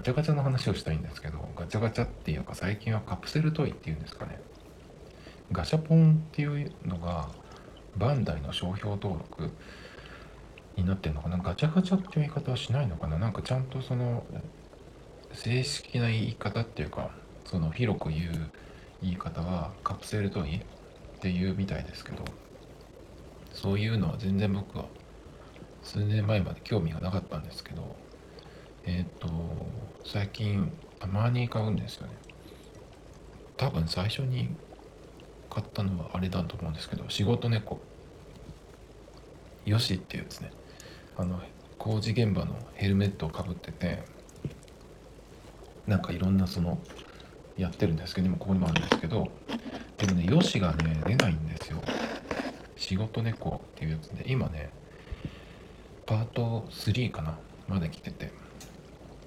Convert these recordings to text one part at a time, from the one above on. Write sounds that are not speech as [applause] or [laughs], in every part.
ガチャガチャの話をしたいんですけどガチャガチャっていうか最近はカプセルトイっていうんですかね。ガシャポンっていうのがバンダイの商標登録になってるのかな。ガチャガチャっていう言い方はしないのかな。なんかちゃんとその正式な言い方っていうかその広く言う言い方はカプセルトイっていうみたいですけどそういうのは全然僕は数年前まで興味がなかったんですけどえっ、ー、と最近たまに買うんですよね。多分最初に買ったのはあれだと思うんですけど仕事猫。よしっていうですね。あの工事現場のヘルメットをかぶっててなんかいろんなそのやってるんですけど今ここにもあるんですけどでもねよしがね出ないんですよ。仕事猫っていうやつで今ねパート3かなまで来てて。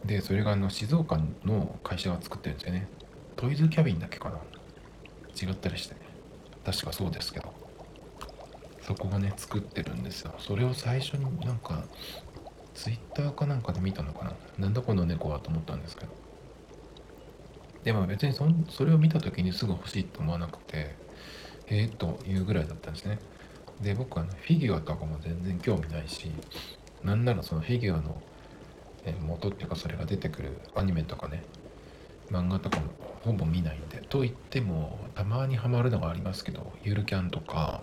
でそれがあの静岡の会社が作ってるんですよね。トイズキャビンだけかな。違ったりしてね。確かそうですけど。そこがね作ってるんですよ。それを最初になんかツイッターかなんかで見たのかな。なんだこの猫はと思ったんですけど。でも別にそそれを見た時にすぐ欲しいと思わなくてええー、というぐらいだったんですね。で僕は、ね、フィギュアとかも全然興味ないしなんならそのフィギュアの元っていうかそれが出てくるアニメとかね漫画とかもほぼ見ないんでと言ってもたまにハマるのがありますけどゆるキャンとか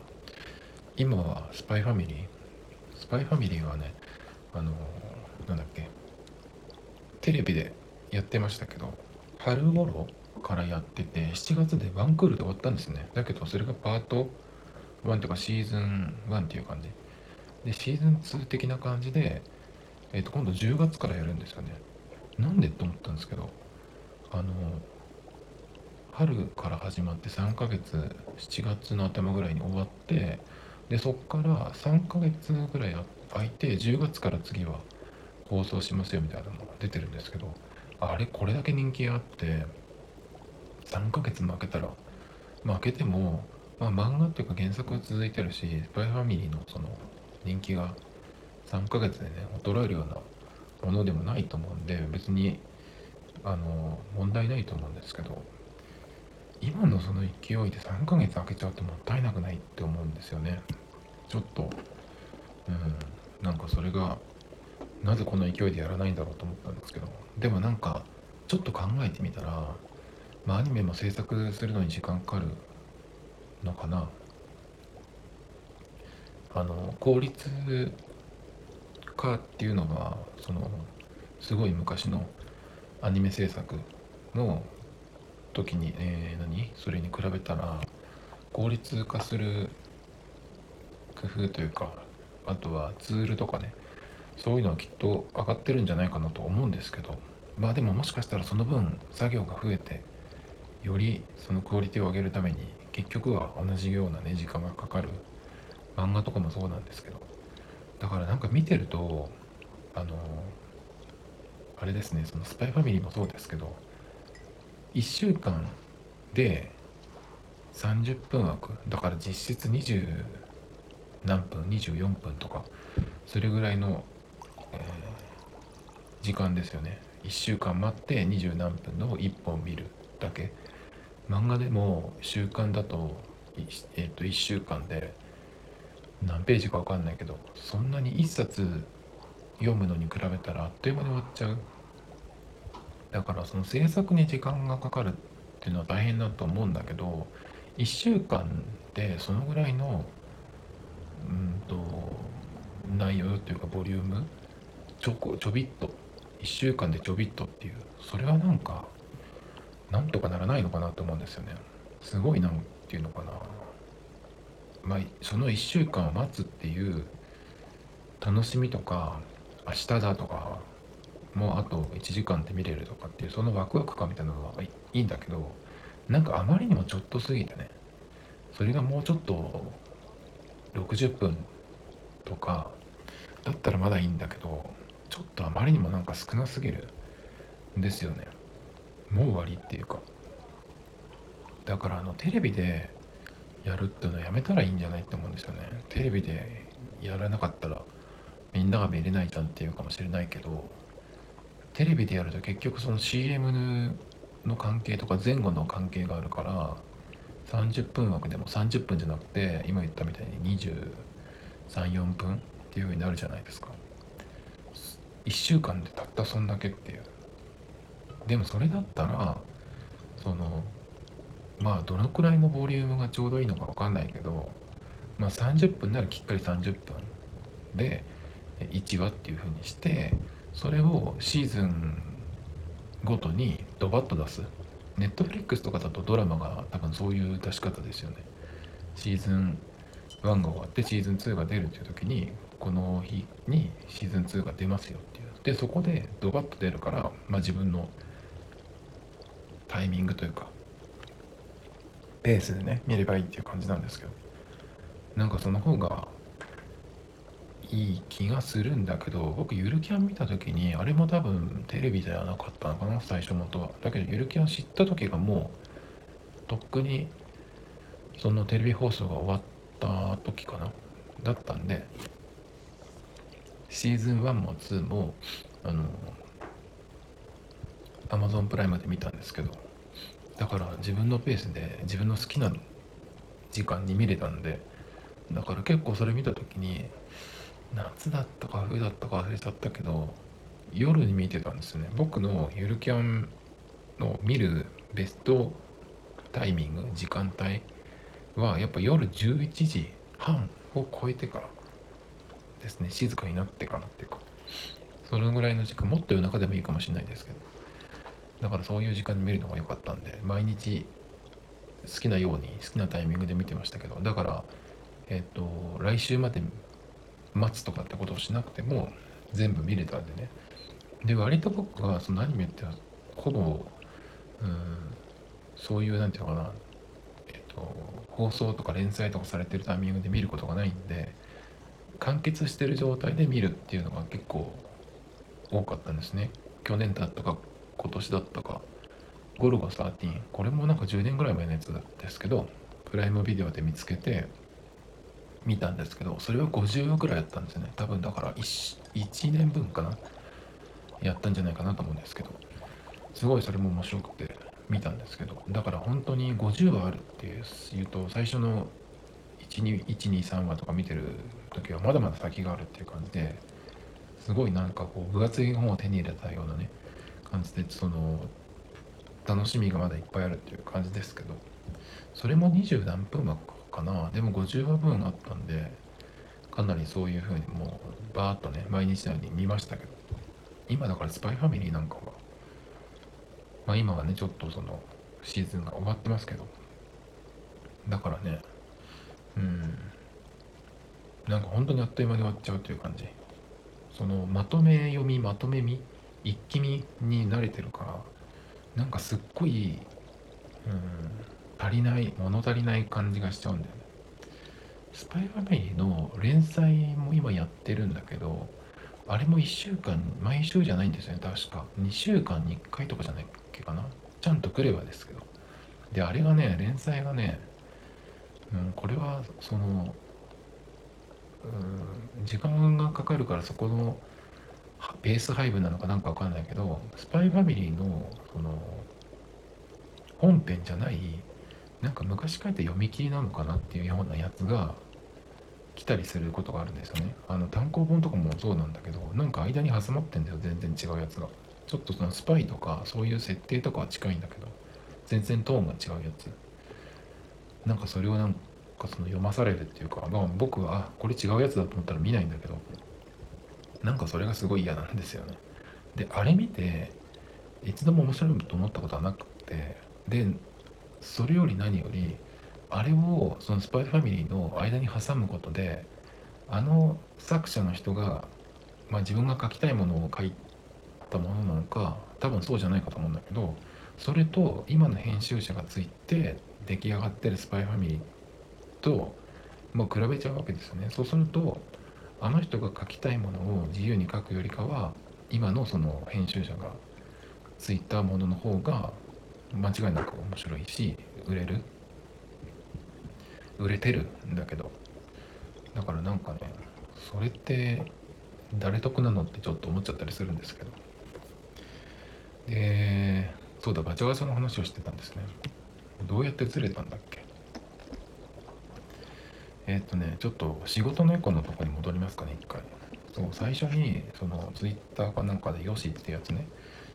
今はスパイファミリースパイファミリーはねあのなんだっけテレビでやってましたけど春頃からやってて7月でワンクールで終わったんですね。だけどそれがパート1とかシーズン1っていう感じ。でシーズン2的な感じで、えー、と今度10月からやるんですよね。なんでと思ったんですけどあの春から始まって3ヶ月7月の頭ぐらいに終わってでそっから3ヶ月ぐらい空いて10月から次は放送しますよみたいなのが出てるんですけどあれこれだけ人気があって3ヶ月負けたら負けてもまあ漫画っていうか原作は続いてるしスパイファミリーのその人気が3ヶ月でね衰えるようなものでもないと思うんで別にあの問題ないと思うんですけど今のその勢いで3ヶ月空けちゃうともったいなくないって思うんですよね。ちょっとうんなんかそれがなぜこんな勢いでやらないんだろうと思ったんですけどでもなんかちょっと考えてみたら、まあ、アニメも制作するのに時間かかるのかな。あの効率化っていうのはそのすごい昔のアニメ制作の時に、えー、何？それに比べたら効率化する工夫というかあとはツールとかねそういうのはきっと上がってるんじゃないかなと思うんですけどまあでももしかしたらその分作業が増えてよりそのクオリティを上げるために結局は同じようなね時間がかかる漫画とかもそうなんですけどだからなんか見てるとあのあれですねそのスパイファミリーもそうですけど1週間で30分枠だから実質20何分24分とかそれぐらいの、えー、時間ですよね。1週間待って20何分の1本見るだけ。漫画でも週刊だと,、えー、と1週間で何ページか分かんないけどそんなに1冊読むのに比べたらあっという間に終わっちゃう。だからその制作に時間がかかるっていうのは大変だと思うんだけど1週間でそのぐらいのうんと内容というかボリュームちょこちょびっと1週間でちょびっとっていうそれはなんかなんとかならないのかなと思うんですよね。すごいなんていうのかな。まあその1週間を待つっていう楽しみとか明日だとかもうあと1時間で見れるとかっていうそのワクワク感みたいなのはいいんだけどなんかあまりにもちょっと過ぎてねそれがもうちょっと60分とかだったらまだいいんだけどちょっとあまりにもなんか少なすぎるんですよね。もう終わりっていうか。だからあのテレビでやるっていうのはやめたらいいんじゃないって思うんですよね。テレビでやらなかったらみんなが見れないじゃんっていうかもしれないけどテレビでやると結局その CM の関係とか前後の関係があるから30分枠でも30分じゃなくて今言ったみたいに234分っていう風になるじゃないですか。1週間でたったそんだけっていう。でもそれだったらそのまあどのくらいのボリュームがちょうどいいのか分かんないけどまあ30分ならきっかり30分で1話っていう風にしてそれをシーズンごとにドバッと出す。ネットフリックスとかだとドラマが多分そういう出し方ですよね。シーズン1が終わってシーズン2が出るっていう時にこの日にシーズン2が出ますよっていう。でそこでドバッと出るから、まあ、自分のタイミングというかペースでね見ればいいっていう感じなんですけど。なんかその方がいい気がするんだけど僕ゆるキャン見た時にあれも多分テレビではなかったのかな最初元は。だけどゆるキャン知った時がもうとっくにそのテレビ放送が終わった時かな。だったんでシーズン1も2もあの Amazon プライムで見たんですけど。だから自分のペースで自分の好きな時間に見れたんでだから結構それ見た時に夏だったか冬だったか忘れちゃったけど夜に見てたんですね。僕のゆるキャンの見るベストタイミング時間帯はやっぱ夜11時半を超えてからですね。静かになってからっていうか。そのぐらいの時間もっと夜中でもいいかもしれないですけど。だからそういう時間に見るのが良かったんで毎日好きなように好きなタイミングで見てましたけどだからえっ、と来週まで待つとかってことをしなくても全部見れたんでね。で割と僕はそのアニメってほぼうんそういうなんていうのかなえっ、と放送とか連載とかされてるタイミングで見ることがないんで完結してる状態で見るっていうのが結構多かったんですね。去年だったか今年だったか。ゴルゴ13これもなんか10年ぐらい前のやつですけどプライムビデオで見つけて見たんですけどそれは50話ぐらいやったんですよね。多分だから 1, 1年分かな。やったんじゃないかなと思うんですけど。すごいそれも面白くて見たんですけど。だから本当に50話あるっていうと最初の123話とか見てる時はまだまだ先があるっていう感じですごいなんかこう分厚い本を手に入れたようなね感じでその楽しみがまだいっぱいあるっていう感じですけどそれも20何分枠かな。でも50話分あったんでかなりそういう風にもうバーッとね毎日のように見ましたけど。今だからスパイファミリーなんかはまあ今はねちょっとそのシーズンが終わってますけど。だからねうん。なんか本当にあっという間に終わっちゃうという感じ。そのまとめ読みまとめ見一気見に慣れてるからなんかすっごいうん足りない物足りない感じがしちゃうんだよね。スパイファミリーの連載も今やってるんだけどあれも1週間毎週じゃないんですよね確か。2週間に1回とかじゃないっけかな。ちゃんと来ればですけど。であれがね連載がねうん、これはその、うん、時間がかかるからそこのベース配分なのかなんかわかんないけどスパイファミリーのその本編じゃないなんか昔書いた読み切りなのかなっていうようなやつが来たりすることがあるんですよね。あの単行本とかもそうなんだけどなんか間に挟まってんだよ全然違うやつが。ちょっとそのスパイとかそういう設定とかは近いんだけど全然トーンが違うやつ。なんかそれをなんかその読まされるっていうか、まあ、僕はあこれ違うやつだと思ったら見ないんだけどなんかそれがすごい嫌なんですよね。であれ見て一度も面白いと思ったことはなくてでそれより何よりあれをそのスパイファミリーの間に挟むことであの作者の人が、まあ、自分が書きたいものを書いたものなのか多分そうじゃないかと思うんだけどそれと今の編集者がついて出来上がってるスパイファミリーと、まあ、比べちゃうわけですよね。そうするとあの人が書きたいものを自由に書くよりかは今のその編集者がついたものの方が間違いなく面白いし売れる。売れてるんだけど。だからなんかねそれって誰得なのってちょっと思っちゃったりするんですけど。でそうだガチャガチャの話をしてたんですね。どうやってずれたんだえ、っとねちょっと仕事のエコのとこに戻りますかね一回。そう最初にそのツイッターかなんかでよしってやつね。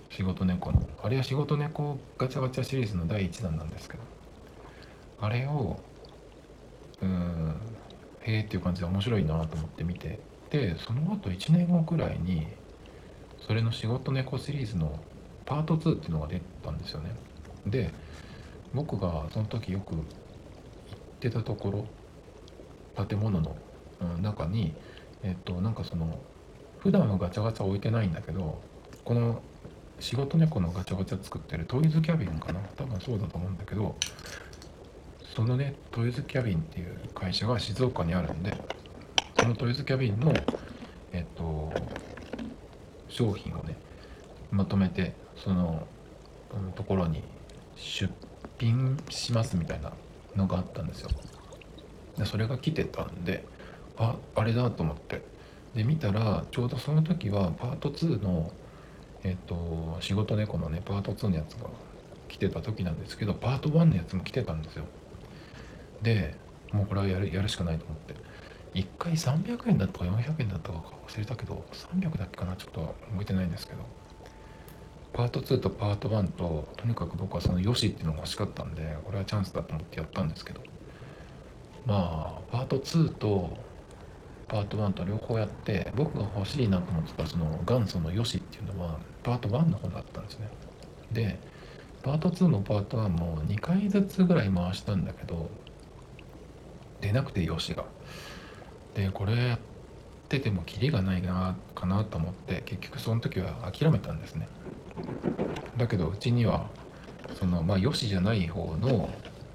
仕事猫の。あれは仕事猫ガチャガチャシリーズの第1弾なんですけど。あれをうーんへえっていう感じで面白いなと思って見て。でその後1年後くらいにそれの仕事猫シリーズのパート2っていうのが出たんですよね。で僕がその時よく行ってたところ建物の中にえっとなんかその普段はガチャガチャ置いてないんだけどこの仕事猫のガチャガチャ作ってるトイズキャビンかな？多分そうだと思うんだけどそのねトイズキャビンっていう会社が静岡にあるんでそのトイズキャビンのえっと商品をねまとめてそのところに出品しますみたいなのがあったんですよ。でそれが来てたんでああれだと思って。で見たらちょうどその時はパート2のえっ、と仕事猫のねパート2のやつが来てた時なんですけどパート1のやつも来てたんですよ。でもうこれはやるやるしかないと思って。1回300円だったか400円だったか忘れたけど300だっけかなちょっと覚えてないんですけど。パート2とパート1ととにかく僕はそのよしっていうのが欲しかったんでこれはチャンスだと思ってやったんですけど。まあパート2とパート1と両方やって僕が欲しいなと思ってたその元祖のよしっていうのはパート1の方だったんですね。でパート2のパート1も2回ずつぐらい回したんだけど出なくてよしが。でこれやっててもキリがないなかなと思って結局その時は諦めたんですね。だけどうちにはそのまあよしじゃない方の、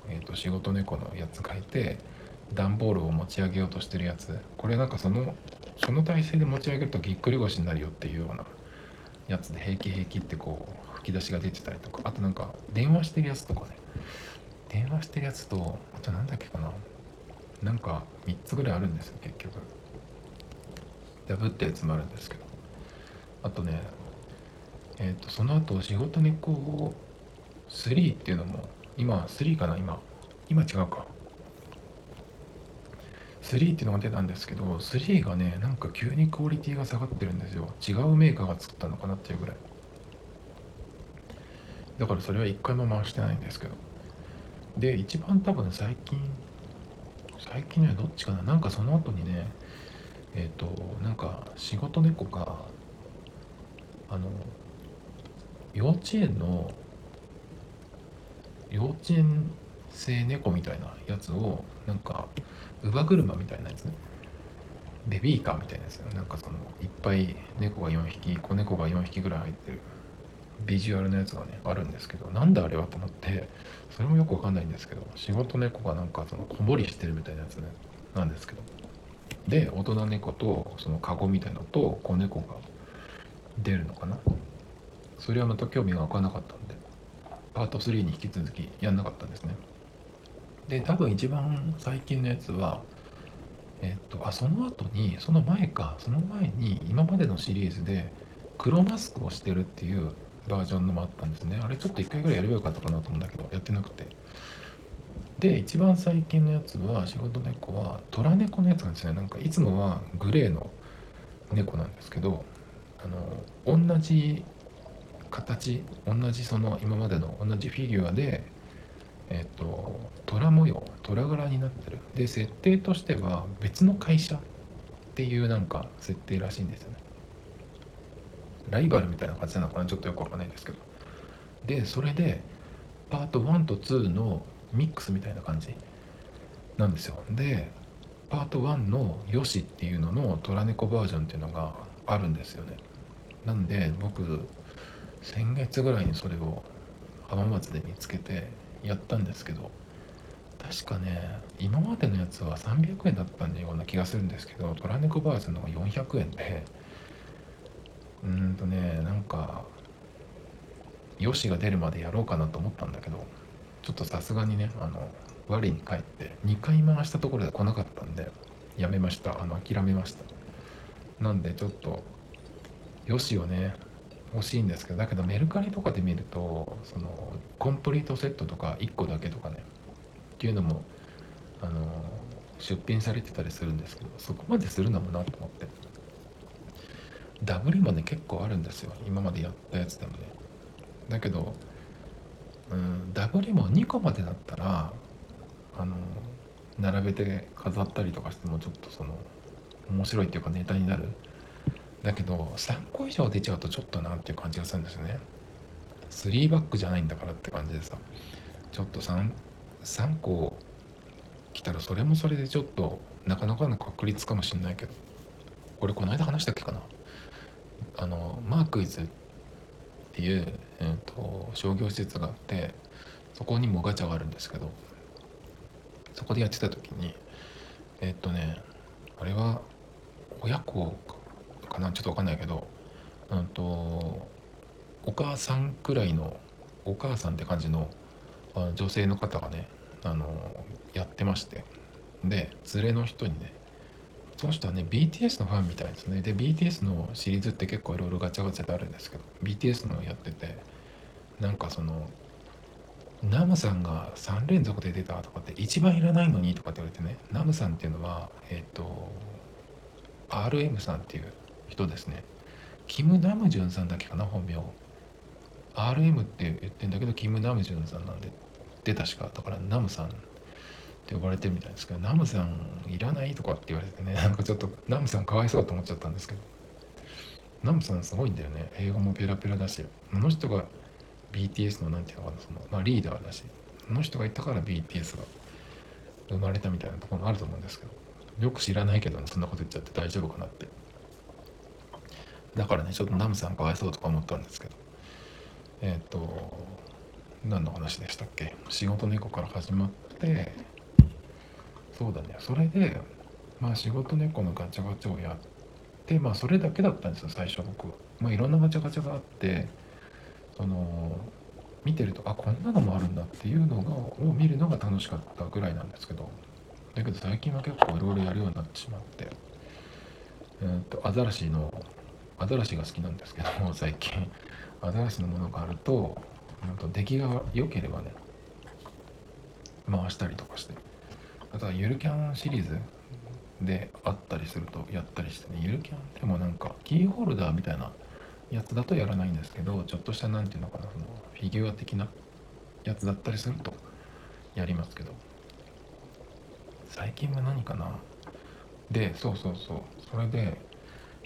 えーと、仕事猫のやつがいて段ボールを持ち上げようとしてるやつ。これなんかそのその体勢で持ち上げるとぎっくり腰になるよっていうようなやつで平気平気ってこう吹き出しが出てたりとか。あとなんか電話してるやつとかね。電話してるやつとあとなんだっけかな。なんか3つぐらいあるんですよ結局。ダブったやつもあるんですけど。あとねえっ、ー、とその後仕事猫3っていうのも今3かな今。今違うか。3っていうのが出たんですけど3がねなんか急にクオリティが下がってるんですよ。違うメーカーが作ったのかなっていうぐらい。だからそれは一回も回してないんですけど。で一番多分最近最近はどっちかな？なんかその後にねえっ、ー、となんか仕事猫があの幼稚園の幼稚園生猫みたいなやつをなんか乳母車みたいなやつね。ベビーカーみたいなやつよなんかそのいっぱい猫が4匹子猫が4匹ぐらい入ってる。ビジュアルのやつがねあるんですけど。なんであれはと思ってそれもよくわかんないんですけど。仕事猫がなんかそのこぼりしてるみたいなやつね。なんですけど。で大人猫とそのカゴみたいのと子猫が出るのかな。それはまた興味が湧かなかったんでパート3に引き続きやんなかったんですね。で多分一番最近のやつはえっとあその後にその前かその前に今までのシリーズで黒マスクをしてるっていうバージョンのもあったんですね。あれちょっと1回ぐらいやればよかったかなと思うんだけどやってなくて。で一番最近のやつは仕事猫は虎猫のやつなんですね。なんかいつもはグレーの猫なんですけどあの同じ形同じその今までの同じフィギュアでえっ、と虎模様虎柄になってる。で設定としては別の会社っていうなんか設定らしいんですよね。ライバルみたいな感じなのかな？ちょっとよくわかんないですけど。でそれでパート1と2のミックスみたいな感じなんですよ。でパート1の「よし」っていうのの虎猫バージョンっていうのがあるんですよね。なんで僕先月ぐらいにそれを浜松で見つけてやったんですけど確かね今までのやつは300円だったんでような気がするんですけどトラネコバージョンの方が400円でうーんとねなんかよしが出るまでやろうかなと思ったんだけどちょっとさすがにねあの我に返って2回回したところで来なかったんでやめました。あの諦めました。なんでちょっとよしをね欲しいんですけどだけどメルカリとかで見るとそのコンプリートセットとか1個だけとかねっていうのもあの出品されてたりするんですけどそこまでするのもなと思って。ダブりもね結構あるんですよ。今までやったやつでもね。だけどうんダブりも2個までだったらあの並べて飾ったりとかしてもちょっとその面白いっていうかネタになるだけど3個以上出ちゃうとちょっとなっていう感じがするんですよね。3バックじゃないんだからって感じでさ。ちょっと 3, 3個来たらそれもそれでちょっとなかなかの確率かもしんないけど。これこの間話したっけかな。あのマークイズっていう、えーと、商業施設があってそこにもガチャがあるんですけど。そこでやってた時にえっ、ー、とねあれは親子か。かなちょっと分かんないけどうんとお母さんくらいのお母さんって感じの女性の方がねあのやってましてで連れの人にねその人はね BTS のファンみたいですね。で BTS のシリーズって結構いろいろガチャガチャであるんですけど BTS のやっててなんかそのナムさんが3連続で出たとかって一番いらないのにとかって言われてねナムさんっていうのはえっ、ー、と RM さんっていう人ですね。キム・ナムジュンさんだけかな本名。RM って言ってんだけどキム・ナムジュンさんなんで出たしかだからナムさんって呼ばれてるみたいですけどナムさんいらないとかって言われてねなんかちょっとナムさんかわいそうと思っちゃったんですけど。ナムさんすごいんだよね。英語もペラペラだしあの人が BTS の何て言うのかなその、まあ、リーダーだしあの人がいたから BTS が生まれたみたいなところもあると思うんですけどよく知らないけど、ね、そんなこと言っちゃって大丈夫かなって。だからねちょっとナムさんかわいそうとか思ったんですけど。えっ、ー、と何の話でしたっけ？仕事猫から始まってそうだね。それでまあ仕事猫のガチャガチャをやってまあそれだけだったんですよ最初僕。まあいろんなガチャガチャがあってその見てるとあこんなのもあるんだっていうのがを見るのが楽しかったぐらいなんですけど。だけど最近は結構いろいろやるようになってしまって。えっ、ー、とアザラシのアザラシが好きなんですけども [laughs] 最近。アザラシのものがあるとと出来が良ければね回したりとかして。あとはゆるキャンシリーズであったりするとやったりしてね。ゆるキャンってもなんかキーホルダーみたいなやつだとやらないんですけどちょっとした何て言うのかなそのフィギュア的なやつだったりするとやりますけど。最近は何かな。でそうそうそう。それで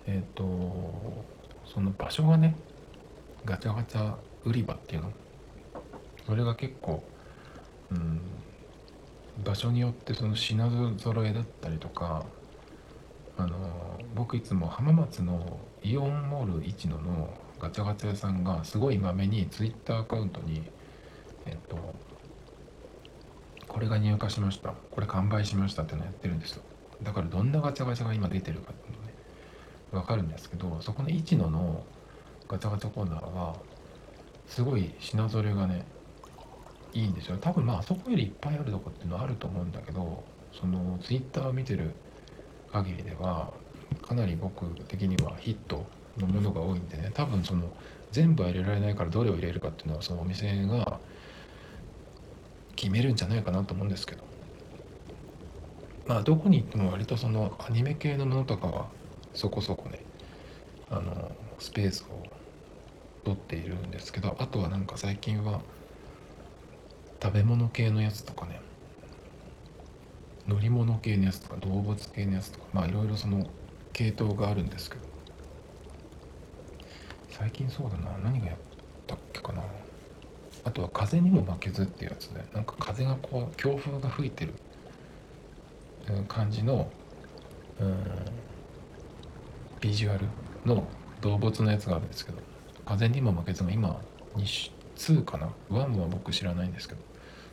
えっ、ー、とその場所がねガチャガチャ売り場っていうの？それが結構うん場所によってその品揃えだったりとかあの僕いつも浜松のイオンモール一野のガチャガチャ屋さんがすごいまめにツイッターアカウントにえっとこれが入荷しましたこれ完売しましたっていうのをやってるんですよ。だからどんなガチャガチャが今出てるかっていうのね分かるんですけどそこの一野のガチャガチャコーナーはすごい品揃えがねいいんですよ。多分まあそこよりいっぱいあるとこっていうのはあると思うんだけどそのツイッター見てる限りではかなり僕的にはヒットのものが多いんでね多分その全部は入れられないからどれを入れるかっていうのはそのお店が決めるんじゃないかなと思うんですけど。まあどこに行っても割とそのアニメ系のものとかはそこそこねあのスペースを取っているんですけどあとはなんか最近は食べ物系のやつとかね乗り物系のやつとか動物系のやつとかまあいろいろその系統があるんですけど最近そうだな何がやったっけかな。あとは風にも負けずっていうやつでなんか風がこう強風が吹いてる感じのうんビジュアルの動物のやつがあるんですけど風にも負けずが今2かな？1は僕知らないんですけど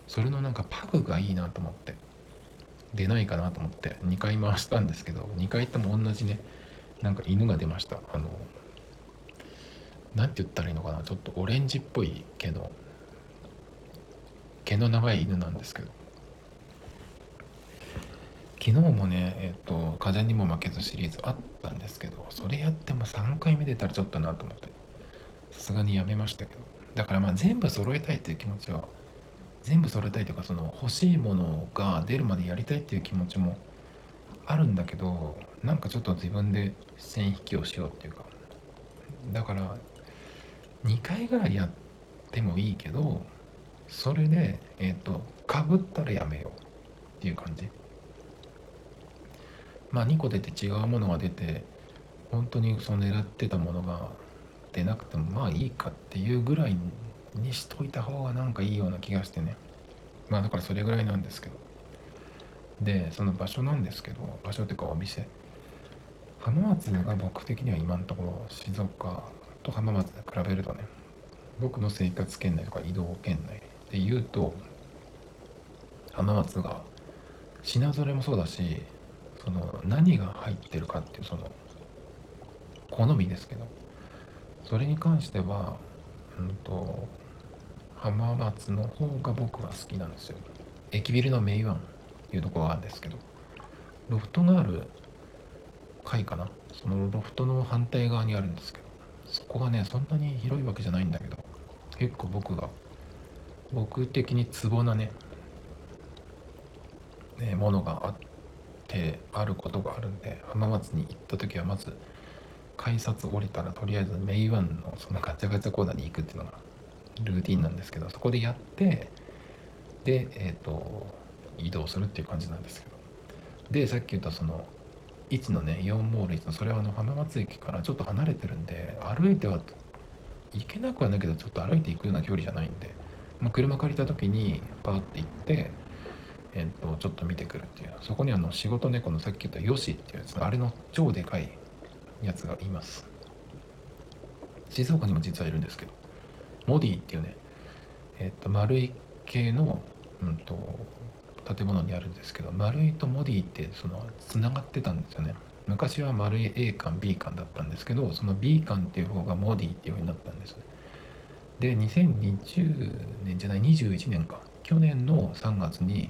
それのなんかパグがいいなと思って出ないかなと思って2回回したんですけど2回とも同じねなんか犬が出ました。あの何て言ったらいいのかな？ちょっとオレンジっぽい毛の毛の長い犬なんですけど昨日もねえっ、と「風にも負けず」シリーズあったんですけどそれやっても3回目出たらちょっとなと思ってさすがにやめましたけど。だからまあ全部揃えたいっていう気持ちは全部揃えたいというかその欲しいものが出るまでやりたいっていう気持ちもあるんだけどなんかちょっと自分で線引きをしようっていうか。だから2回ぐらいやってもいいけどそれでえっ、とかぶったらやめようっていう感じ。まあ2個出て違うものが出て本当にその狙ってたものが出なくてもまあいいかっていうぐらいにしといた方がなんかいいような気がしてね。まあだからそれぐらいなんですけど。でその場所なんですけど場所っていうかお店。浜松が僕的には今のところ静岡と浜松で比べるとね僕の生活圏内とか移動圏内で言うと浜松が品ぞれもそうだしその何が入ってるかっていうその好みですけど。それに関してはうんと浜松の方が僕は好きなんですよ。駅ビルのメイワンっていうところがあるんですけど。ロフトがある階かな。そのロフトの反対側にあるんですけど。そこがねそんなに広いわけじゃないんだけど。結構僕が僕的にツボなねねものがあって。あることがあるんで浜松に行った時はまず改札降りたらとりあえずメイワンのそのガチャガチャコーナーに行くっていうのがルーティンなんですけどそこでやってでえっ、ー、と移動するっていう感じなんですけど。でさっき言ったその1のね4モール1のそれはあの浜松駅からちょっと離れてるんで歩いては行けなくはないけどちょっと歩いていくような距離じゃないんで、まあ、車借りた時にパーって行ってえっ、とちょっと見てくるっていうそこにあの仕事猫のさっき言ったヨシっていうやつあれの超でかいやつがいます。静岡にも実はいるんですけど。モディっていうねえっ、と丸い系の、うんと建物にあるんですけど丸いとモディってそのつながってたんですよね。昔は丸い A 館 B 館だったんですけどその B 館っていう方がモディっていう風になったんです。ねで2020年じゃない21年か。去年の3月に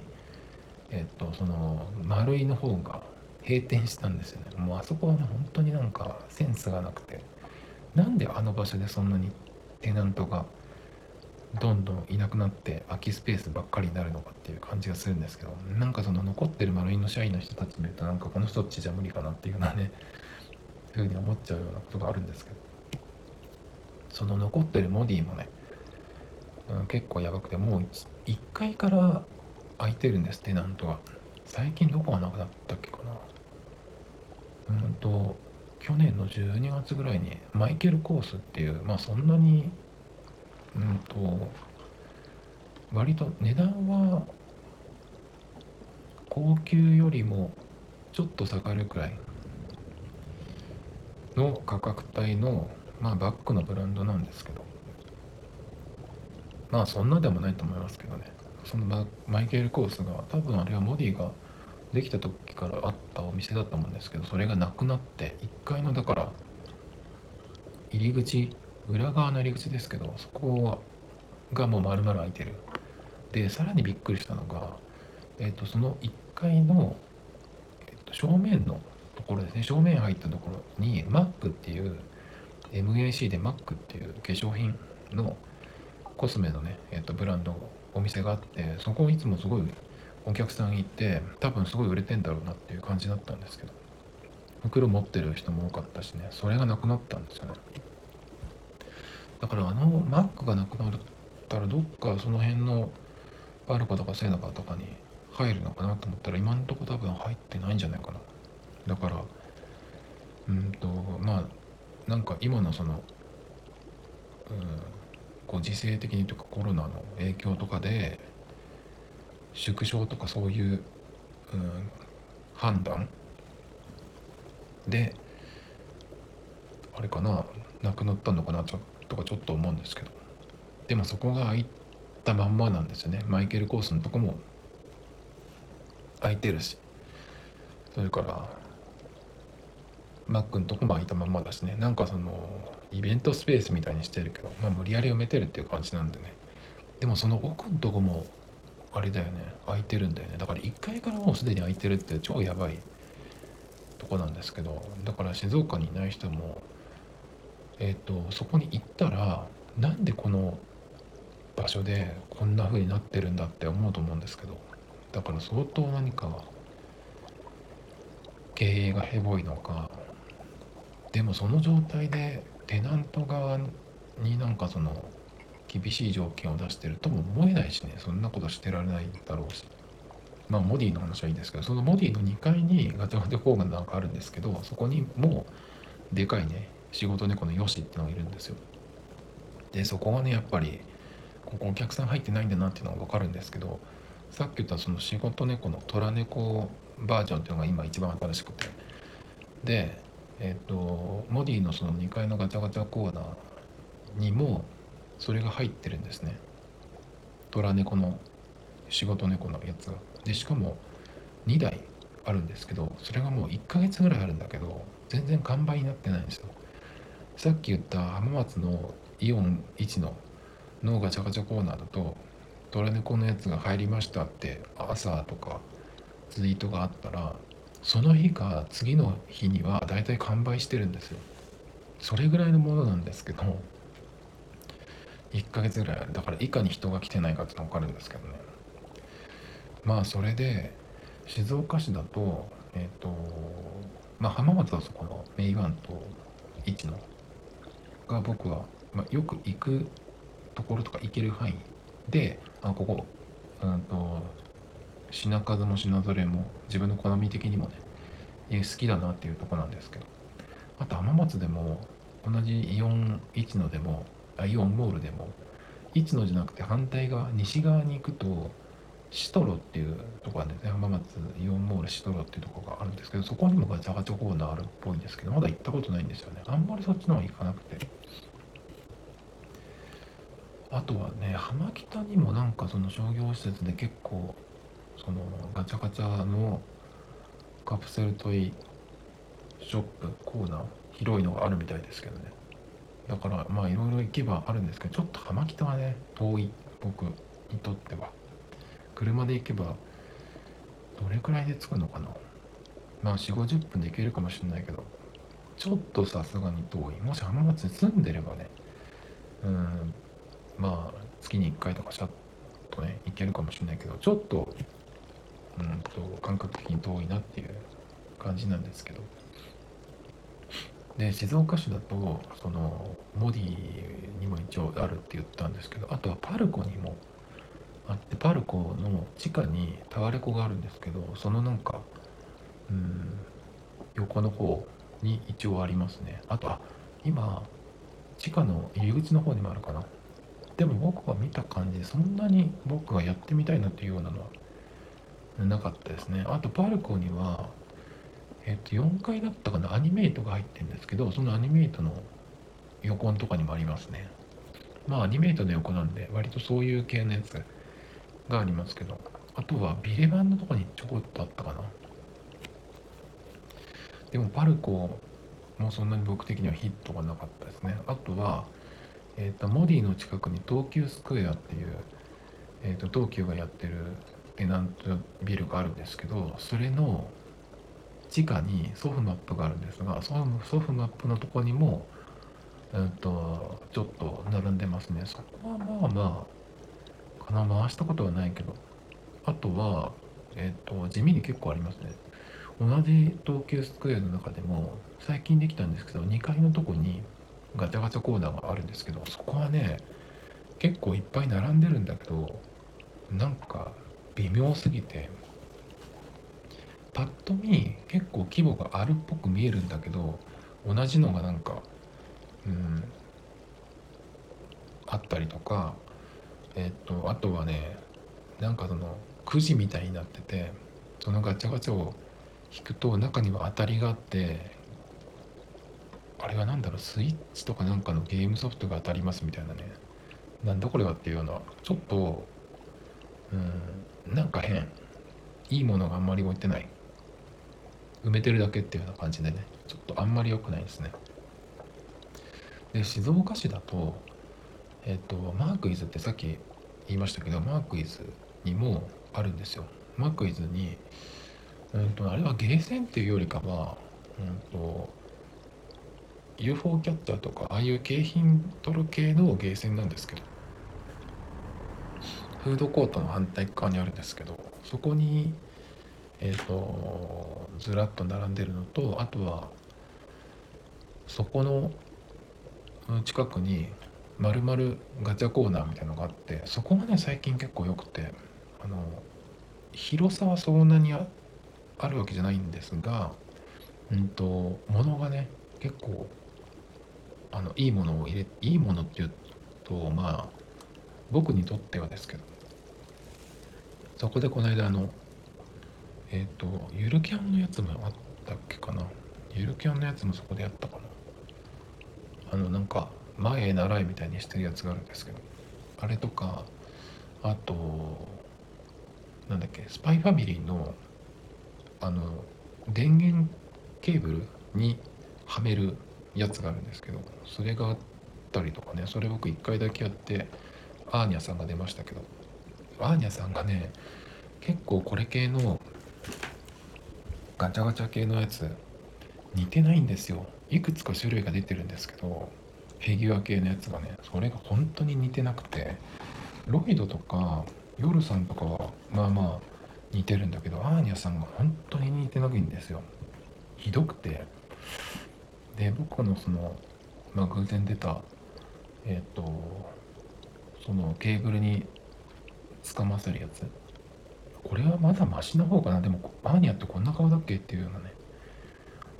えっとその丸いの方が閉店したんですよね。もうあそこはね本当になんかセンスがなくて。なんであの場所でそんなにテナントがどんどんいなくなって空きスペースばっかりになるのかっていう感じがするんですけどなんかその残ってるマルインの社員の人たち見るとなんかこの人っちじゃ無理かなっていうようなねふうに思っちゃうようなことがあるんですけど。その残ってるモディもね、うん、結構やばくてもう1階から空いてるんですテナントが最近どこがなくなったっけかな。うんと去年の12月ぐらいにマイケルコースっていうまあそんなにうんと割と値段は高級よりもちょっと下がるくらいの価格帯のまあバッグのブランドなんですけど。まあそんなでもないと思いますけどね。そのマイケルコースが多分あれはモディができた時からあったお店だと思うんですけどそれがなくなって1階のだから入り口裏側の入り口ですけどそこがもう丸々開いてる。でさらにびっくりしたのが、えーと、その1階の、えーと、正面のところですね。正面入ったところに MAC っていう MAC で MAC っていう化粧品のコスメのね、えーと、ブランドお店があってそこいつもすごいお客さん行って多分すごい売れてんだろうなっていう感じだったんですけど袋持ってる人も多かったしねそれがなくなったんですよね。だからあの Mac がなくなったらどっかその辺のバルカとかセナカとかに入るのかなと思ったら今んとこ多分入ってないんじゃないかな。だからうんとまあなんか今のその、うん、こう時勢的にとかコロナの影響とかで縮小とかそういう、うん、判断であれかななくなったのかなちょとかちょっと思うんですけど。でもそこが空いたまんまなんですよね。マイケルコースのとこも空いてるし。それからマックのとこも空いたまんまだしね。なんかそのイベントスペースみたいにしてるけどまあ無理やり埋めてるっていう感じなんでね。でもその奥のとこもあれだよね。空いてるんだよね。だから1階からもうすでに空いてるって超やばいとこなんですけどだから静岡にいない人もえっ、とそこに行ったらなんでこの場所でこんな風になってるんだって思うと思うんですけどだから相当何か経営がヘボいのかでもその状態でテナント側になんかその厳しい条件を出してるとも思えないしね。そんなことしてられないだろうし。まあモディの話はいいんですけどそのモディの2階にガチャガチャ工具なんかあるんですけどそこにもうでかいね仕事猫のヨシってのがいるんですよ。でそこがねやっぱりここお客さん入ってないんだなっていうのが分かるんですけどさっき言ったその仕事猫の虎猫バージョンっていうのが今一番新しくて。でえっ、とモディのその2階のガチャガチャコーナーにもそれが入ってるんですね。虎猫の仕事猫のやつが。でしかも2台あるんですけどそれがもう1ヶ月ぐらいあるんだけど全然完売になってないんですよ。さっき言った浜松のイオン1ののガチャガチャコーナーだと虎猫のやつが入りましたって朝とかツイートがあったらその日か次の日には大体完売してるんですよ。それぐらいのものなんですけど1ヶ月ぐらいだからいかに人が来てないかっての分かるんですけどね。まあそれで静岡市だとえっ、ー、とまあ浜松はそこのメイワンと1のが僕は、まあ、よく行くところとか行ける範囲であここうんと品数も品ぞれも自分の好み的にもね好きだなっていうとこなんですけどあと浜松でも同じイオン市野でもあイオンモールでも市野じゃなくて反対側西側に行くとシトロっていうところですね。浜松イオンモールシトロっていうとこがあるんですけどそこにもガチャガチャコーナーあるっぽいんですけどまだ行ったことないんですよね。あんまりそっちの方が行かなくて。あとはね浜北にもなんかその商業施設で結構そのガチャガチャのカプセルトイショップコーナー広いのがあるみたいですけどね。だからまあいろいろ行けばあるんですけどちょっと浜北はね。遠い僕にとっては。車で行けばどれくらいで着くのかな。まあ4 5 0分で行けるかもしれないけどちょっとさすがに遠い。もし浜松に住んでればね。うん。まあ月に1回とかシャッとね行けるかもしれないけどちょっとうんと感覚的に遠いなっていう感じなんですけど。で静岡市だとそのモディにも一応あるって言ったんですけどあとはパルコにもあってパルコの地下にタワレコがあるんですけどそのなんかうん横の方に一応ありますね。あとあ今地下の入り口の方にもあるかな。でも僕が見た感じそんなに僕がやってみたいなっていうようなのはなかったですね。あとパルコにはえっと4階だったかな。アニメイトが入ってるんですけどそのアニメイトの横のとかにもありますね。まあアニメイトの横なんで割とそういう系のやつがありますけど。あとはビレバンのとこにちょこっとあったかな。でもパルコもそんなに僕的にはヒットがなかったですね。あとはえーと、モディの近くに東急スクエアっていう、えーと、東急がやってるテナントビルがあるんですけどそれの地下にソフマップがあるんですがソフソフマップのとこにも、えーと、ちょっと並んでますね。そこはまあまあかな回したことはないけど。あとは、えっ、ー、と地味に結構ありますね。同じ東急スクエアの中でも最近できたんですけど2階のとこにガチャガチャコーナーがあるんですけどそこはね結構いっぱい並んでるんだけどなんか微妙すぎてパッと見結構規模があるっぽく見えるんだけど同じのがなんかうんあったりとかえっとあとはねなんかそのくじみたいになっててそのガチャガチャを引くと中には当たりがあってあれは何だろうスイッチとかなんかのゲームソフトが当たりますみたいなね。なんだこれはっていうようなちょっとうんなんか変。いいものがあんまり置いてない。埋めてるだけっていうような感じでね。ちょっとあんまり良くないですね。で静岡市だとえっ、とマークイズってさっき言いましたけどマークイズにもあるんですよ。マークイズにうんとあれはゲーセンっていうよりかはうんと UFO キャッチャーとかああいう景品取る系のゲーセンなんですけど。フードコートの反対側にあるんですけどそこにえ、ー、とずらっと並んでるのとあとはそこの近くにまるまるガチャコーナーみたいなのがあってそこがね最近結構良くてあの広さはそんなにあるわけじゃないんですがうんと物がね結構あのいいものを入れいいものっていうとまあ僕にとってはですけどそこでこの間あのえっ、ー、とゆるキャンのやつもあったっけかな。ゆるキャンのやつもそこでやったかな。あのなんか前へ習いみたいにしてるやつがあるんですけど。あれとかあとなんだっけスパイファミリーのあの電源ケーブルにはめるやつがあるんですけどそれがあったりとかね。それ僕1回だけやってアーニャさんが出ましたけど。アーニャさんがね結構これ系のガチャガチャ系のやつ似てないんですよ。いくつか種類が出てるんですけどフィギュア系のやつがねそれが本当に似てなくてロイドとか夜さんとかはまあまあ似てるんだけどアーニャさんが本当に似てないんですよ。ひどくて。で僕のその、まあ、偶然出たえっ、とそのケーブルにつかませるやつ。これはまだマシな方かな？でもアーニャってこんな顔だっけ？っていうようなね。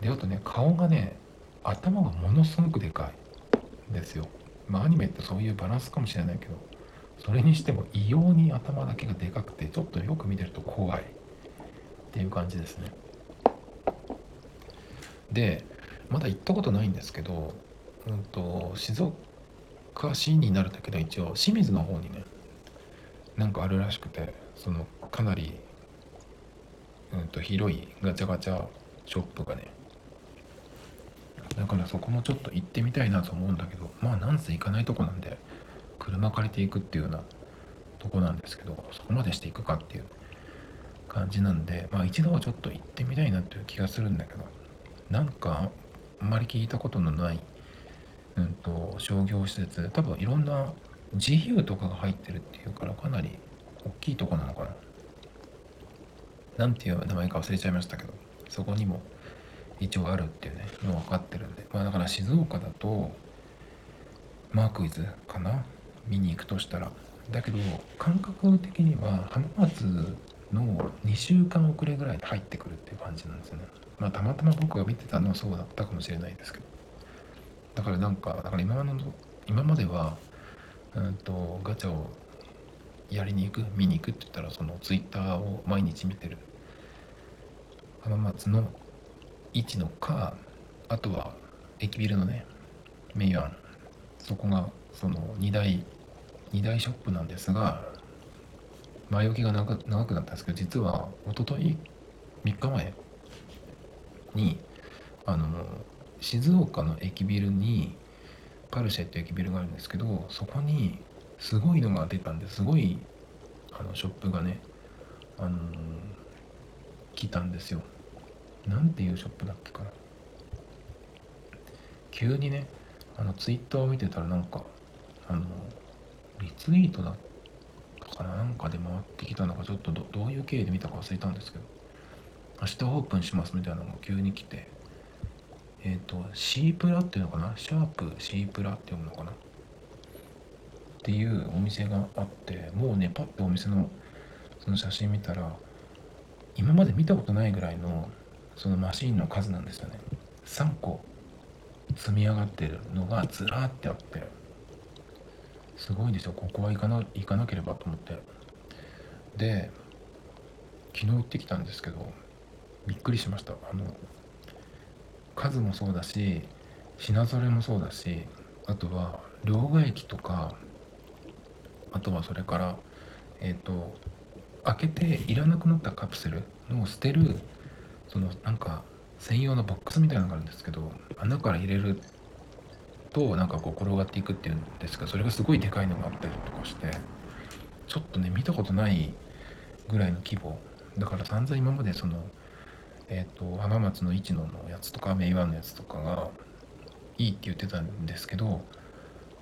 であとね顔がね頭がものすごくでかい。んですよ。まあアニメってそういうバランスかもしれないけど。それにしても異様に頭だけがでかくてちょっとよく見てると怖い。っていう感じですね。でまだ行ったことないんですけど、うんと、静岡市になるんだけど一応清水の方にねなんかあるらしくてそのかなり、うんと、広いガチャガチャショップがねだからそこもちょっと行ってみたいなと思うんだけどまあなんせ行かないとこなんで車借りていくっていうようなとこなんですけどそこまでしていくかっていう感じなんでまあ一度はちょっと行ってみたいなっていう気がするんだけどなんかあんまり聞いたことのない、うんと、商業施設多分いろんな GU とかが入ってるっていうからかなり大きいとこなのかな。なんていう名前か忘れちゃいましたけどそこにも一応あるっていうねの分かってるんで。まあだから静岡だとマークイズかな？見に行くとしたら。だけど感覚的には浜松の2週間遅れぐらいで入ってくるっていう感じなんですよね。まあたまたま僕が見てたのはそうだったかもしれないですけど。だからなんかだから今の今まではうんとガチャをやりに行く見に行くって言ったらそのツイッターを毎日見てる浜松の位置のかあとは駅ビルのねメイワンそこがその2大2大ショップなんですが前置きが長く長くなったんですけど実は一昨日3日前にあの静岡の駅ビルにパルシェっていう駅ビルがあるんですけどそこにすごいのが出たんですごいあのショップがねあの来たんですよ。なんていうショップだっけかな。急にねあのツイッターを見てたらなんかあのリツイートだったかな。なんかで回ってきたのかちょっとどういう経緯で見たか忘れたんですけど明日オープンしますみたいなのが急に来てえっ、ー、と C プラっていうのかな？シャープ C プラって読むのかな？っていうお店があってもうねパッとお店のその写真見たら今まで見たことないぐらいのそのマシンの数なんですよね。3個積み上がってるのがずらーってあってすごいんですよここは行かな行かなければと思って。で昨日行ってきたんですけどびっくりしました。あの数もそうだし品揃えもそうだしあとは両替機とかあとはそれからえっ、ー、と開けていらなくなったカプセルの捨てるそのなんか専用のボックスみたいなのがあるんですけど穴から入れるとなんかこう転がっていくっていうんですがそれがすごいでかいのがあったりとかしてちょっとね見たことないぐらいの規模。だから散々今までそのえっ、ー、と浜松の市野のやつとかメイワンのやつとかがいいって言ってたんですけど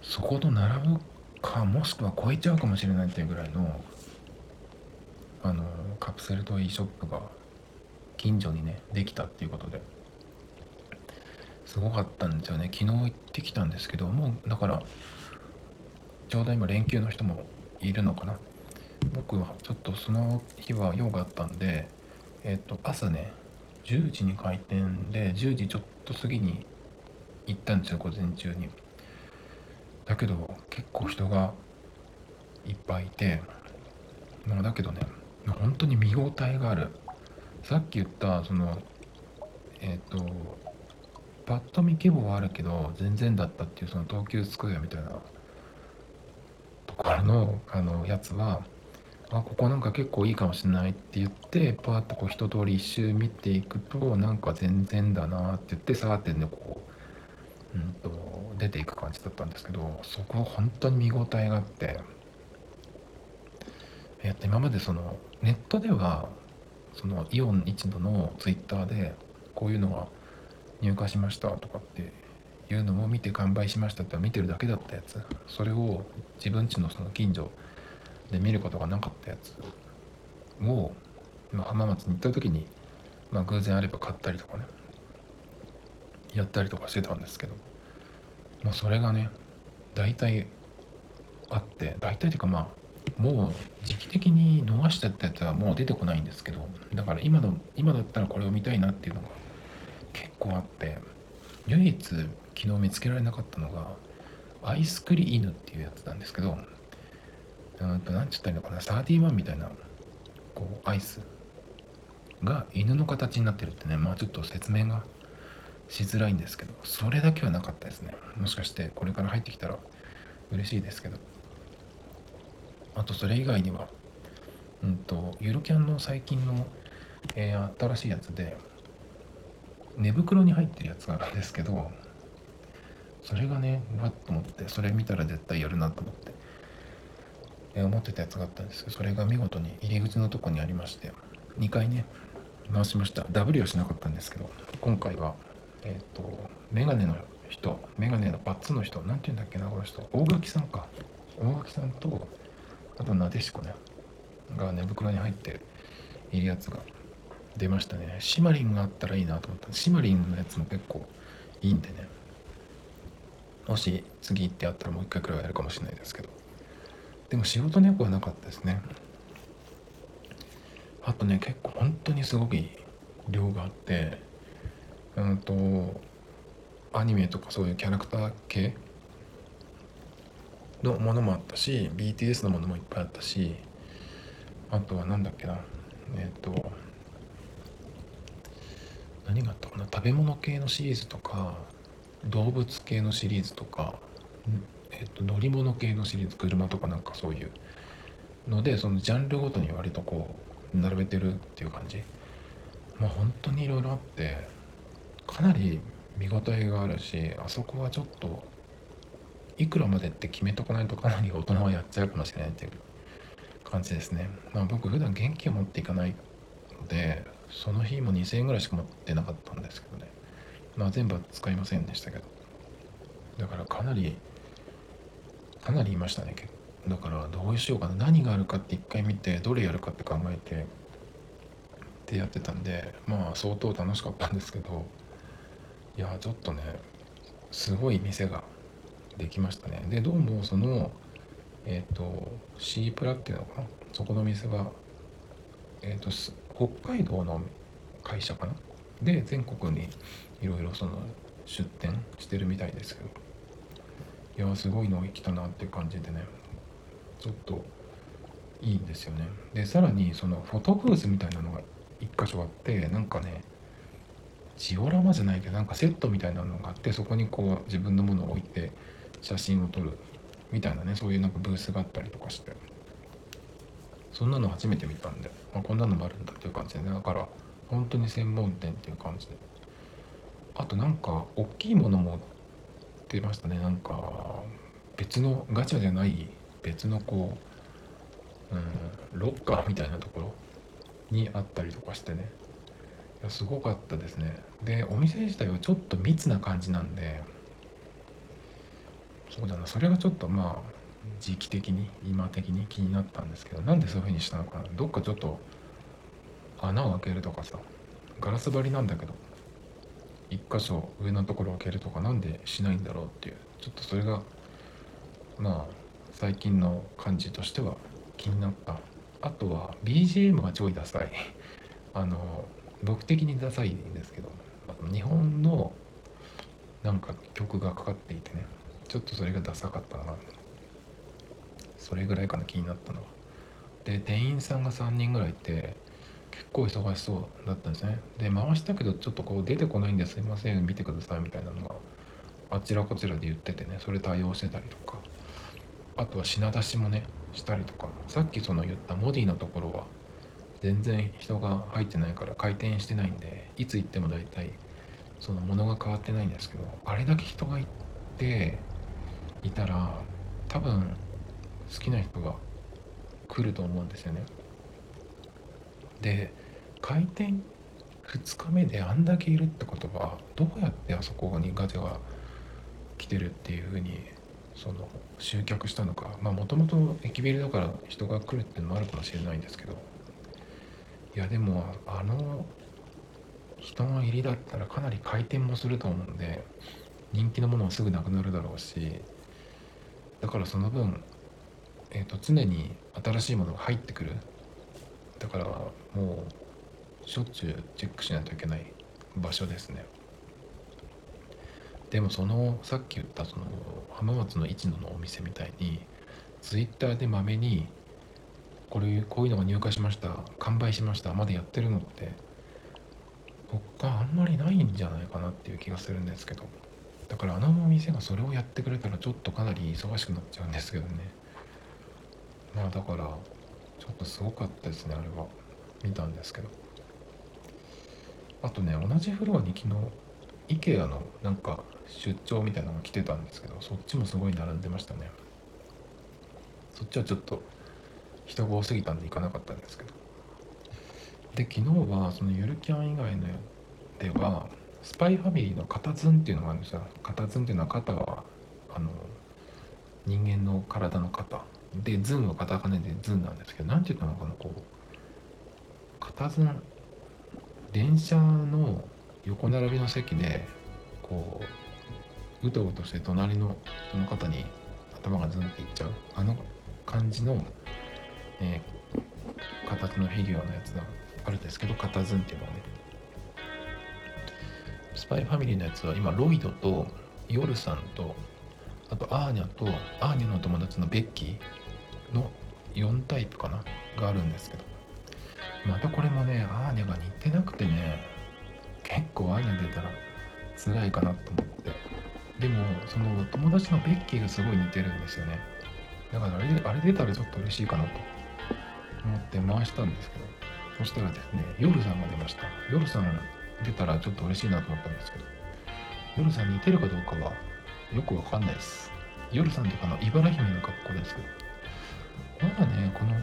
そこと並ぶかもしくは超えちゃうかもしれないっていうぐらいのあのカプセルトイショップが近所にねできたっていうことですごかったんですよね。昨日行ってきたんですけどもうだからちょうど今連休の人もいるのかな。僕はちょっとその日は用があったんでえっ、と朝ね10時に開店で10時ちょっと過ぎに行ったんですよ午前中に。だけど結構人がいっぱいいてまあだけどね本当に見応えがある。さっき言ったそのえっ、とパッと見規模はあるけど全然だったっていうその東急スクエアみたいなところのあのやつはあここなんか結構いいかもしれないって言ってパーッとこう一通り一周見ていくとなんか全然だなって言ってさーってねこう、うんと、出ていく感じだったんですけどそこは本当に見応えがあってえっと今までそのネットではそのイオン一度のツイッターでこういうのが入荷しましたとかっていうのを見て完売しましたって見てるだけだったやつそれを自分家のその近所で見ることがなかったやつを、まあ、浜松に行った時に、まあ、偶然あれば買ったりとかねやったりとかしてたんですけど、まあ、それがね大体あって大体というかまあもう時期的に逃しちゃったやつはもう出てこないんですけどだから今の今だったらこれを見たいなっていうのが結構あって唯一昨日見つけられなかったのがアイスクリ犬っていうやつなんですけどうんと何て言ったらいいのかなサーティワンみたいなこうアイスが犬の形になってるってねまあちょっと説明がしづらいんですけどそれだけはなかったですね。もしかしてこれから入ってきたら嬉しいですけど。あとそれ以外にはうんとゆるキャンの最近の、えー、新しいやつで寝袋に入ってるやつがあるんですけどそれがねうわっと思ってそれ見たら絶対やるなと思って。思ってたやつがあったんです。けどそれが見事に入り口のとこにありまして2回ね回しました。W はしなかったんですけど今回はえっ、ー、とメガネの人メガネのバッツの人何て言うんだっけなこの人。大垣さんか。大垣さんとあとなでしこね。が寝袋に入っているやつが出ましたね。シマリンがあったらいいなと思ったシマリンのやつも結構いいんでね。もし次行ってやったらもう一回くらいはやるかもしれないですけど。でも仕事猫はなかったですね。あとね結構本当にすごく量があってうんとアニメとかそういうキャラクター系のものもあったし BTS のものもいっぱいあったしあとは何だっけなえっ、ー、と何があったかな食べ物系のシリーズとか動物系のシリーズとかえっと、乗り物系のシリーズ車とかなんかそういうのでそのジャンルごとに割とこう並べてるっていう感じ。まあ本当にいろいろあってかなり見応えがあるしあそこはちょっといくらまでって決めとかないとかなり大人はやっちゃうかもしれないっていう感じですね。まあ僕普段現金を持っていかないのでその日も2000円ぐらいしか持ってなかったんですけどね。まあ全部は使いませんでしたけど。だからかなりかなりいましたね。だからどうしようかな。何があるかって一回見てどれやるかって考えてってやってたんでまあ相当楽しかったんですけどいやちょっとねすごい店ができましたね。でどうもそのえっ、ー、とシープラっていうのかな。そこの店はえっ、ー、と北海道の会社かな。で全国にいろいろその出店してるみたいですけど。いやすごいの来たなって感じでね。ちょっといいんですよね。でさらにそのフォトブースみたいなのが1箇所あってなんかねジオラマじゃないけどなんかセットみたいなのがあってそこにこう自分のものを置いて写真を撮るみたいなねそういうなんかブースがあったりとかして。そんなの初めて見たんで、まあ、こんなのもあるんだっていう感じでね。だから本当に専門店っていう感じで。あとなんか大きいものもってましたね。なんか別のガチャじゃない別のこう、うん、ロッカーみたいなところにあったりとかしてね。いやすごかったですね。でお店自体はちょっと密な感じなんでそうだな。それがちょっとまあ時期的に今的に気になったんですけどなんでそういう風にしたのかな。どっかちょっと穴を開けるとかさガラス張りなんだけど。一箇所上のところを開けるとかなんでしないんだろうっていう。ちょっとそれがまあ最近の感じとしては気になった。あとは BGM が超ダサい。[laughs] あの僕的にダサいんですけど日本のなんか曲がかかっていてね。ちょっとそれがダサかったな。それぐらいかな気になったのは。で店員さんが3人ぐらいいて結構忙しそうだったんですね。で回したけどちょっとこう出てこないんですいません見てくださいみたいなのがあちらこちらで言っててねそれ対応してたりとか。あとは品出しもねしたりとか。さっきその言ったモディのところは全然人が入ってないから回転してないんでいつ行っても大体その物が変わってないんですけどあれだけ人が行っていたら多分好きな人が来ると思うんですよね。で開店2日目であんだけいるってことはどうやってあそこにガチャが来てるっていうふうにその集客したのか。まあもともと駅ビルだから人が来るっていうのもあるかもしれないんですけど。いやでもあの人の入りだったらかなり回転もすると思うんで人気のものはすぐなくなるだろうしだからその分、えー、と常に新しいものが入ってくる。だからもうしょっちゅうチェックしないといけない場所ですね。でもそのさっき言ったその浜松の市野のお店みたいにツイッターでまめにこれこういうのが入荷しました完売しましたまだやってるのって他あんまりないんじゃないかなっていう気がするんですけど。だからあのお店がそれをやってくれたらちょっとかなり忙しくなっちゃうんですけどね。まあだからちょっとすごかったですねあれは。見たんですけど。あとね同じフロアに昨日 IKEA のなんか出張みたいなのが来てたんですけどそっちもすごい並んでましたね。そっちはちょっと人が多すぎたんで行かなかったんですけど。で昨日はそのゆるキャン以外のではスパイファミリーの型ズンっていうのがあるんですよ。型ズンっていうのは型はあの人間の体の型。でズンはカタカナでズンなんですけど何て言ったのかなこう。型ズン電車の横並びの席でこううとうとして隣のその方に頭がズンっていっちゃう。あの感じの、えー、形のフィギュアのやつがあるんですけど型ズンっていうのはね。スパイファミリーのやつは今ロイドとヨルさんとあとアーニャとアーニャの友達のベッキーの4タイプかな？があるんですけど。またこれもねアーニャが似てなくてね結構アーニャ出たら辛いかなと思って。でもその友達のベッキーがすごい似てるんですよね。だからあれあれ出たらちょっと嬉しいかなと。思って回したんですけど。そしたらですね夜さんが出ました。夜さん出たらちょっと嬉しいなと思ったんですけど。夜さん似てるかどうかはよくわかんないです。夜さんっていうかな茨姫の格好ですけど。まだねこの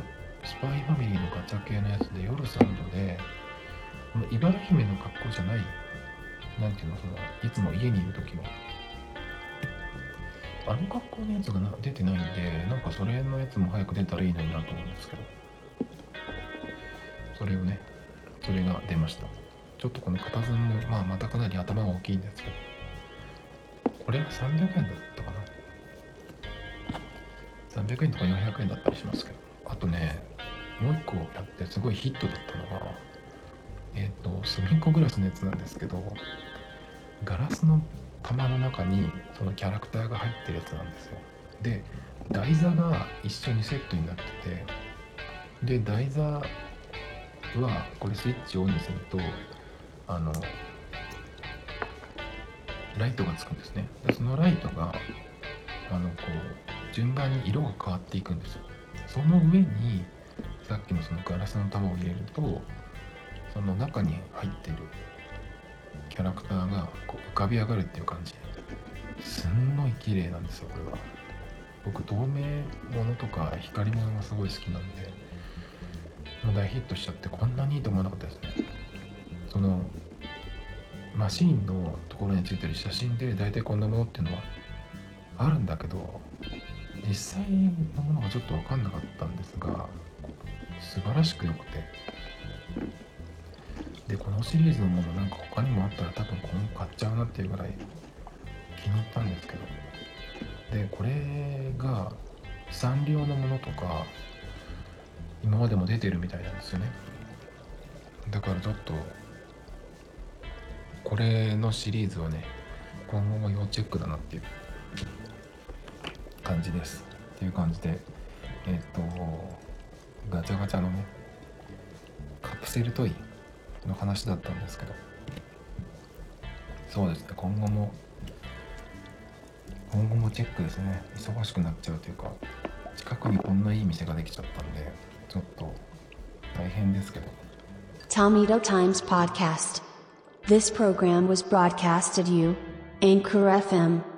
スパイファミリーのガチャ系のやつで夜さんのでこの茨姫の格好じゃないなんていうのそのいつも家にいる時の。あの格好のやつがな出てないんでなんかそれのやつも早く出たらいいのになと思うんですけど。それをねそれが出ました。ちょっとこの片ずも、まあ、またかなり頭が大きいんですけど。これは300円だったかな。300円とか400円だったりしますけど。あとねもう一個やってすごいヒットだったのがえっ、ー、と隅っこグラスのやつなんですけどガラスの玉の中にそのキャラクターが入ってるやつなんですよ。で台座が一緒にセットになっててで台座はこれスイッチオンにするとあのライトがつくんですね。でそのライトがあのこう順番に色が変わっていくんですよ。その上にさっきのそのガラスの玉を入れるとその中に入ってるキャラクターがこう浮かび上がるっていう感じ。すんごい綺麗なんですよこれは。僕透明ものとか光物がすごい好きなんでもう大ヒットしちゃってこんなにいいと思わなかったですね。そのマシーンのところについてる写真で大体こんなものっていうのはあるんだけど実際のものがちょっと分かんなかったんですが素晴らしく良くて。でこのシリーズのものなんか他にもあったら多分今後買っちゃうなっていうぐらい気に入ったんですけど。でこれがサンリオのものとか今までも出てるみたいなんですよね。だからちょっとこれのシリーズはね今後も要チェックだなっていう。感じです。っていう感じでえっ、とガチャガチャのねカプセルトイの話だったんですけど。そうですね。今後も今後もチェックですね。忙しくなっちゃうというか近くにこんないい店ができちゃったんでちょっと大変ですけど。Tomito Times Podcast. This program was broadcasted you, Anchor FM.